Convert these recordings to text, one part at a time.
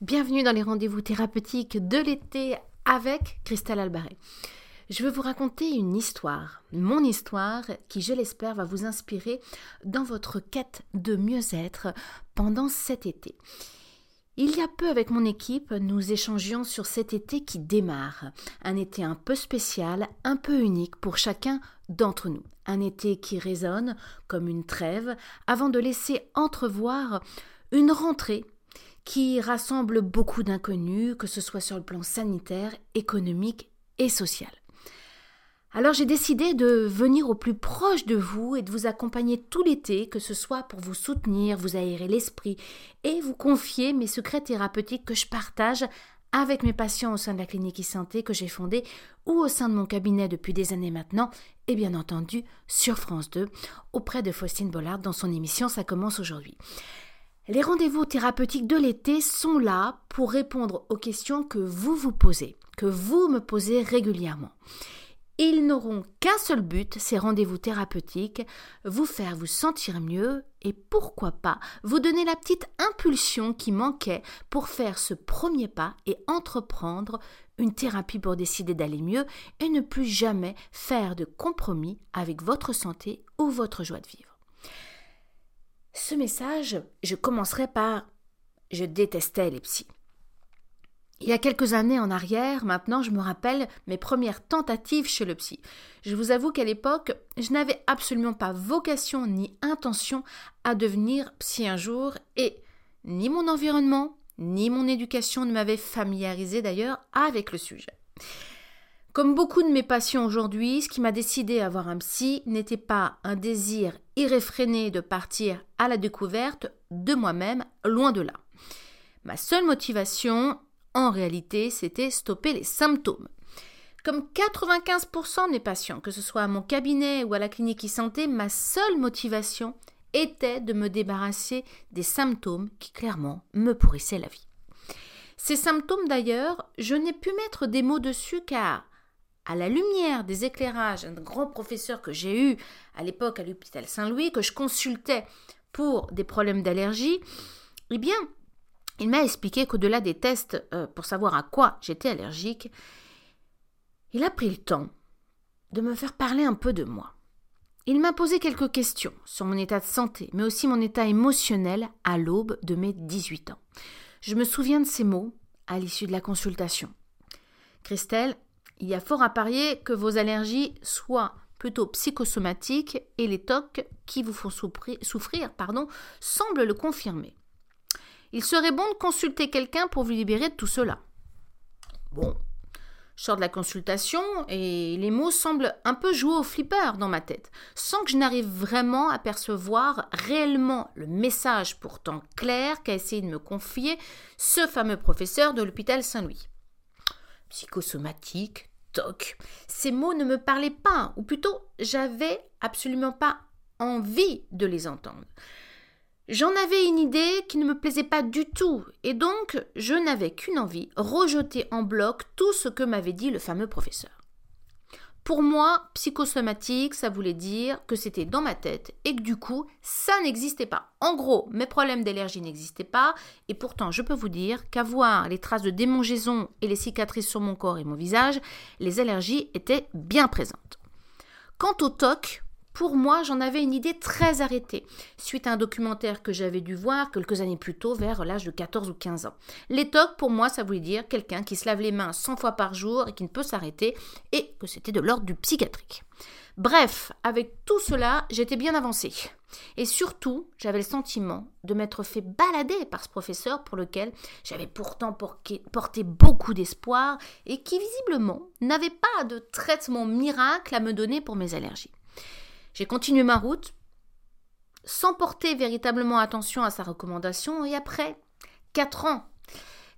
Bienvenue dans les rendez-vous thérapeutiques de l'été avec Christelle Albaret. Je veux vous raconter une histoire, mon histoire, qui, je l'espère, va vous inspirer dans votre quête de mieux-être pendant cet été. Il y a peu avec mon équipe, nous échangions sur cet été qui démarre. Un été un peu spécial, un peu unique pour chacun d'entre nous. Un été qui résonne comme une trêve avant de laisser entrevoir une rentrée qui rassemble beaucoup d'inconnus, que ce soit sur le plan sanitaire, économique et social. Alors j'ai décidé de venir au plus proche de vous et de vous accompagner tout l'été, que ce soit pour vous soutenir, vous aérer l'esprit et vous confier mes secrets thérapeutiques que je partage avec mes patients au sein de la clinique e-santé que j'ai fondée ou au sein de mon cabinet depuis des années maintenant et bien entendu sur France 2 auprès de Faustine Bollard dans son émission Ça commence aujourd'hui. Les rendez-vous thérapeutiques de l'été sont là pour répondre aux questions que vous vous posez, que vous me posez régulièrement. Ils n'auront qu'un seul but, ces rendez-vous thérapeutiques, vous faire vous sentir mieux et pourquoi pas vous donner la petite impulsion qui manquait pour faire ce premier pas et entreprendre une thérapie pour décider d'aller mieux et ne plus jamais faire de compromis avec votre santé ou votre joie de vivre. Ce message, je commencerai par je détestais les psys. Il y a quelques années en arrière, maintenant je me rappelle mes premières tentatives chez le psy. Je vous avoue qu'à l'époque, je n'avais absolument pas vocation ni intention à devenir psy un jour et ni mon environnement, ni mon éducation ne m'avaient familiarisé d'ailleurs avec le sujet. Comme beaucoup de mes patients aujourd'hui, ce qui m'a décidé à avoir un psy n'était pas un désir irréfréné de partir à la découverte de moi-même, loin de là. Ma seule motivation en réalité, c'était stopper les symptômes. Comme 95% de mes patients, que ce soit à mon cabinet ou à la clinique e-santé, ma seule motivation était de me débarrasser des symptômes qui clairement me pourrissaient la vie. Ces symptômes d'ailleurs, je n'ai pu mettre des mots dessus car, à la lumière des éclairages d'un grand professeur que j'ai eu à l'époque à l'hôpital Saint-Louis, que je consultais pour des problèmes d'allergie, eh bien, il m'a expliqué qu'au-delà des tests euh, pour savoir à quoi j'étais allergique, il a pris le temps de me faire parler un peu de moi. Il m'a posé quelques questions sur mon état de santé, mais aussi mon état émotionnel à l'aube de mes 18 ans. Je me souviens de ces mots à l'issue de la consultation. Christelle, il y a fort à parier que vos allergies soient plutôt psychosomatiques et les tocs qui vous font souffrir, pardon, semblent le confirmer. Il serait bon de consulter quelqu'un pour vous libérer de tout cela. Bon, je sors de la consultation et les mots semblent un peu jouer au flipper dans ma tête, sans que je n'arrive vraiment à percevoir réellement le message pourtant clair qu'a essayé de me confier ce fameux professeur de l'hôpital Saint-Louis. Psychosomatique, ces mots ne me parlaient pas, ou plutôt j'avais absolument pas envie de les entendre. J'en avais une idée qui ne me plaisait pas du tout, et donc je n'avais qu'une envie, rejeter en bloc tout ce que m'avait dit le fameux professeur. Pour moi, psychosomatique, ça voulait dire que c'était dans ma tête et que du coup, ça n'existait pas. En gros, mes problèmes d'allergie n'existaient pas et pourtant, je peux vous dire qu'avoir les traces de démangeaison et les cicatrices sur mon corps et mon visage, les allergies étaient bien présentes. Quant au TOC, pour moi, j'en avais une idée très arrêtée, suite à un documentaire que j'avais dû voir quelques années plus tôt, vers l'âge de 14 ou 15 ans. Les tocs, pour moi, ça voulait dire quelqu'un qui se lave les mains 100 fois par jour et qui ne peut s'arrêter, et que c'était de l'ordre du psychiatrique. Bref, avec tout cela, j'étais bien avancée. Et surtout, j'avais le sentiment de m'être fait balader par ce professeur pour lequel j'avais pourtant porté beaucoup d'espoir et qui visiblement n'avait pas de traitement miracle à me donner pour mes allergies. J'ai continué ma route sans porter véritablement attention à sa recommandation et après 4 ans,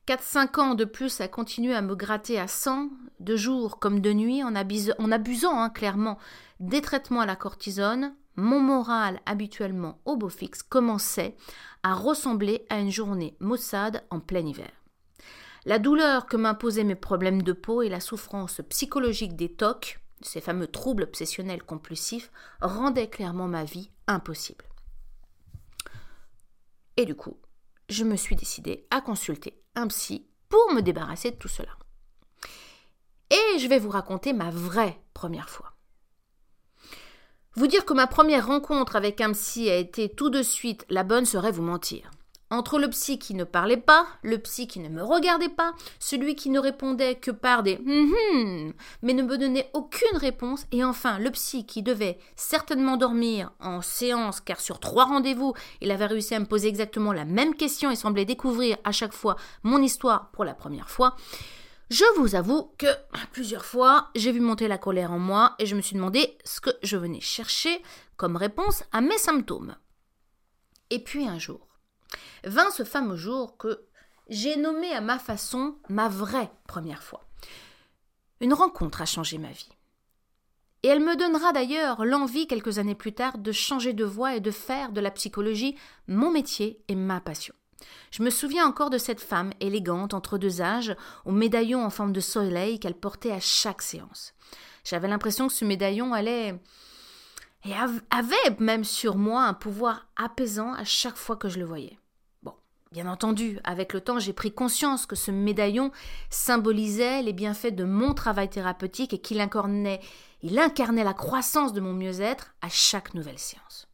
4-5 ans de plus à continuer à me gratter à 100 de jour comme de nuit en, abusant hein, clairement des traitements à la cortisone, mon moral habituellement au beau fixe commençait à ressembler à une journée maussade en plein hiver. La douleur que m'imposaient mes problèmes de peau et la souffrance psychologique des tocs ces fameux troubles obsessionnels compulsifs, rendaient clairement ma vie impossible. Et du coup, je me suis décidée à consulter un psy pour me débarrasser de tout cela. Et je vais vous raconter ma vraie première fois. Vous dire que ma première rencontre avec un psy a été tout de suite la bonne serait vous mentir. Entre le psy qui ne parlait pas, le psy qui ne me regardait pas, celui qui ne répondait que par des hum mais ne me donnait aucune réponse, et enfin le psy qui devait certainement dormir en séance car sur trois rendez-vous il avait réussi à me poser exactement la même question et semblait découvrir à chaque fois mon histoire pour la première fois. Je vous avoue que plusieurs fois j'ai vu monter la colère en moi et je me suis demandé ce que je venais chercher comme réponse à mes symptômes. Et puis un jour, vint ce fameux jour que j'ai nommé à ma façon ma vraie première fois. Une rencontre a changé ma vie. Et elle me donnera d'ailleurs l'envie quelques années plus tard de changer de voie et de faire de la psychologie mon métier et ma passion. Je me souviens encore de cette femme élégante entre deux âges, au médaillon en forme de soleil qu'elle portait à chaque séance. J'avais l'impression que ce médaillon allait et avait même sur moi un pouvoir apaisant à chaque fois que je le voyais. Bien entendu, avec le temps, j'ai pris conscience que ce médaillon symbolisait les bienfaits de mon travail thérapeutique et qu'il incarnait, il incarnait la croissance de mon mieux-être à chaque nouvelle séance.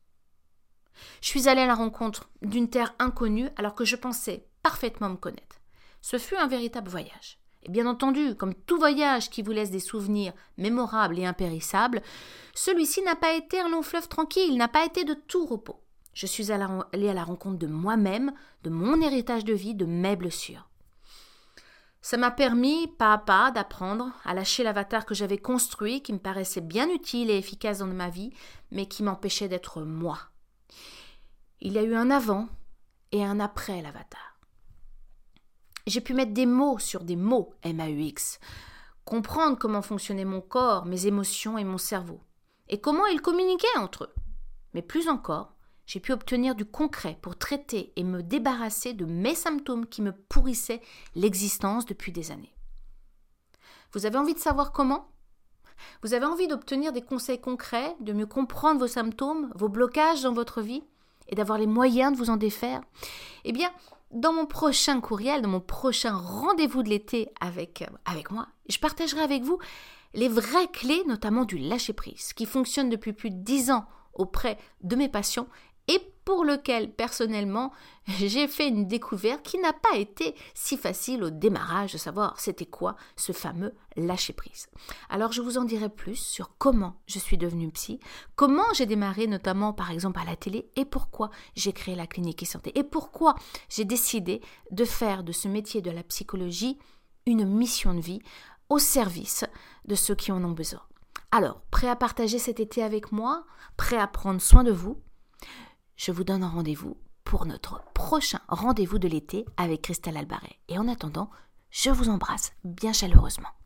Je suis allée à la rencontre d'une terre inconnue alors que je pensais parfaitement me connaître. Ce fut un véritable voyage. Et bien entendu, comme tout voyage qui vous laisse des souvenirs mémorables et impérissables, celui-ci n'a pas été un long fleuve tranquille, n'a pas été de tout repos je suis allée à la rencontre de moi-même, de mon héritage de vie, de mes blessures. Ça m'a permis, pas à pas, d'apprendre à lâcher l'avatar que j'avais construit, qui me paraissait bien utile et efficace dans ma vie, mais qui m'empêchait d'être moi. Il y a eu un avant et un après l'avatar. J'ai pu mettre des mots sur des mots MAUX, comprendre comment fonctionnait mon corps, mes émotions et mon cerveau, et comment ils communiquaient entre eux. Mais plus encore, j'ai pu obtenir du concret pour traiter et me débarrasser de mes symptômes qui me pourrissaient l'existence depuis des années. Vous avez envie de savoir comment? Vous avez envie d'obtenir des conseils concrets, de mieux comprendre vos symptômes, vos blocages dans votre vie et d'avoir les moyens de vous en défaire? Eh bien, dans mon prochain courriel, dans mon prochain rendez-vous de l'été avec, avec moi, je partagerai avec vous les vraies clés, notamment du lâcher-prise, qui fonctionne depuis plus de dix ans auprès de mes patients et pour lequel personnellement j'ai fait une découverte qui n'a pas été si facile au démarrage de savoir c'était quoi ce fameux lâcher prise. Alors je vous en dirai plus sur comment je suis devenue psy, comment j'ai démarré notamment par exemple à la télé et pourquoi j'ai créé la clinique e-santé et pourquoi j'ai décidé de faire de ce métier de la psychologie une mission de vie au service de ceux qui en ont besoin. Alors, prêt à partager cet été avec moi, prêt à prendre soin de vous, je vous donne rendez-vous pour notre prochain rendez-vous de l'été avec Christelle Albaret. Et en attendant, je vous embrasse bien chaleureusement.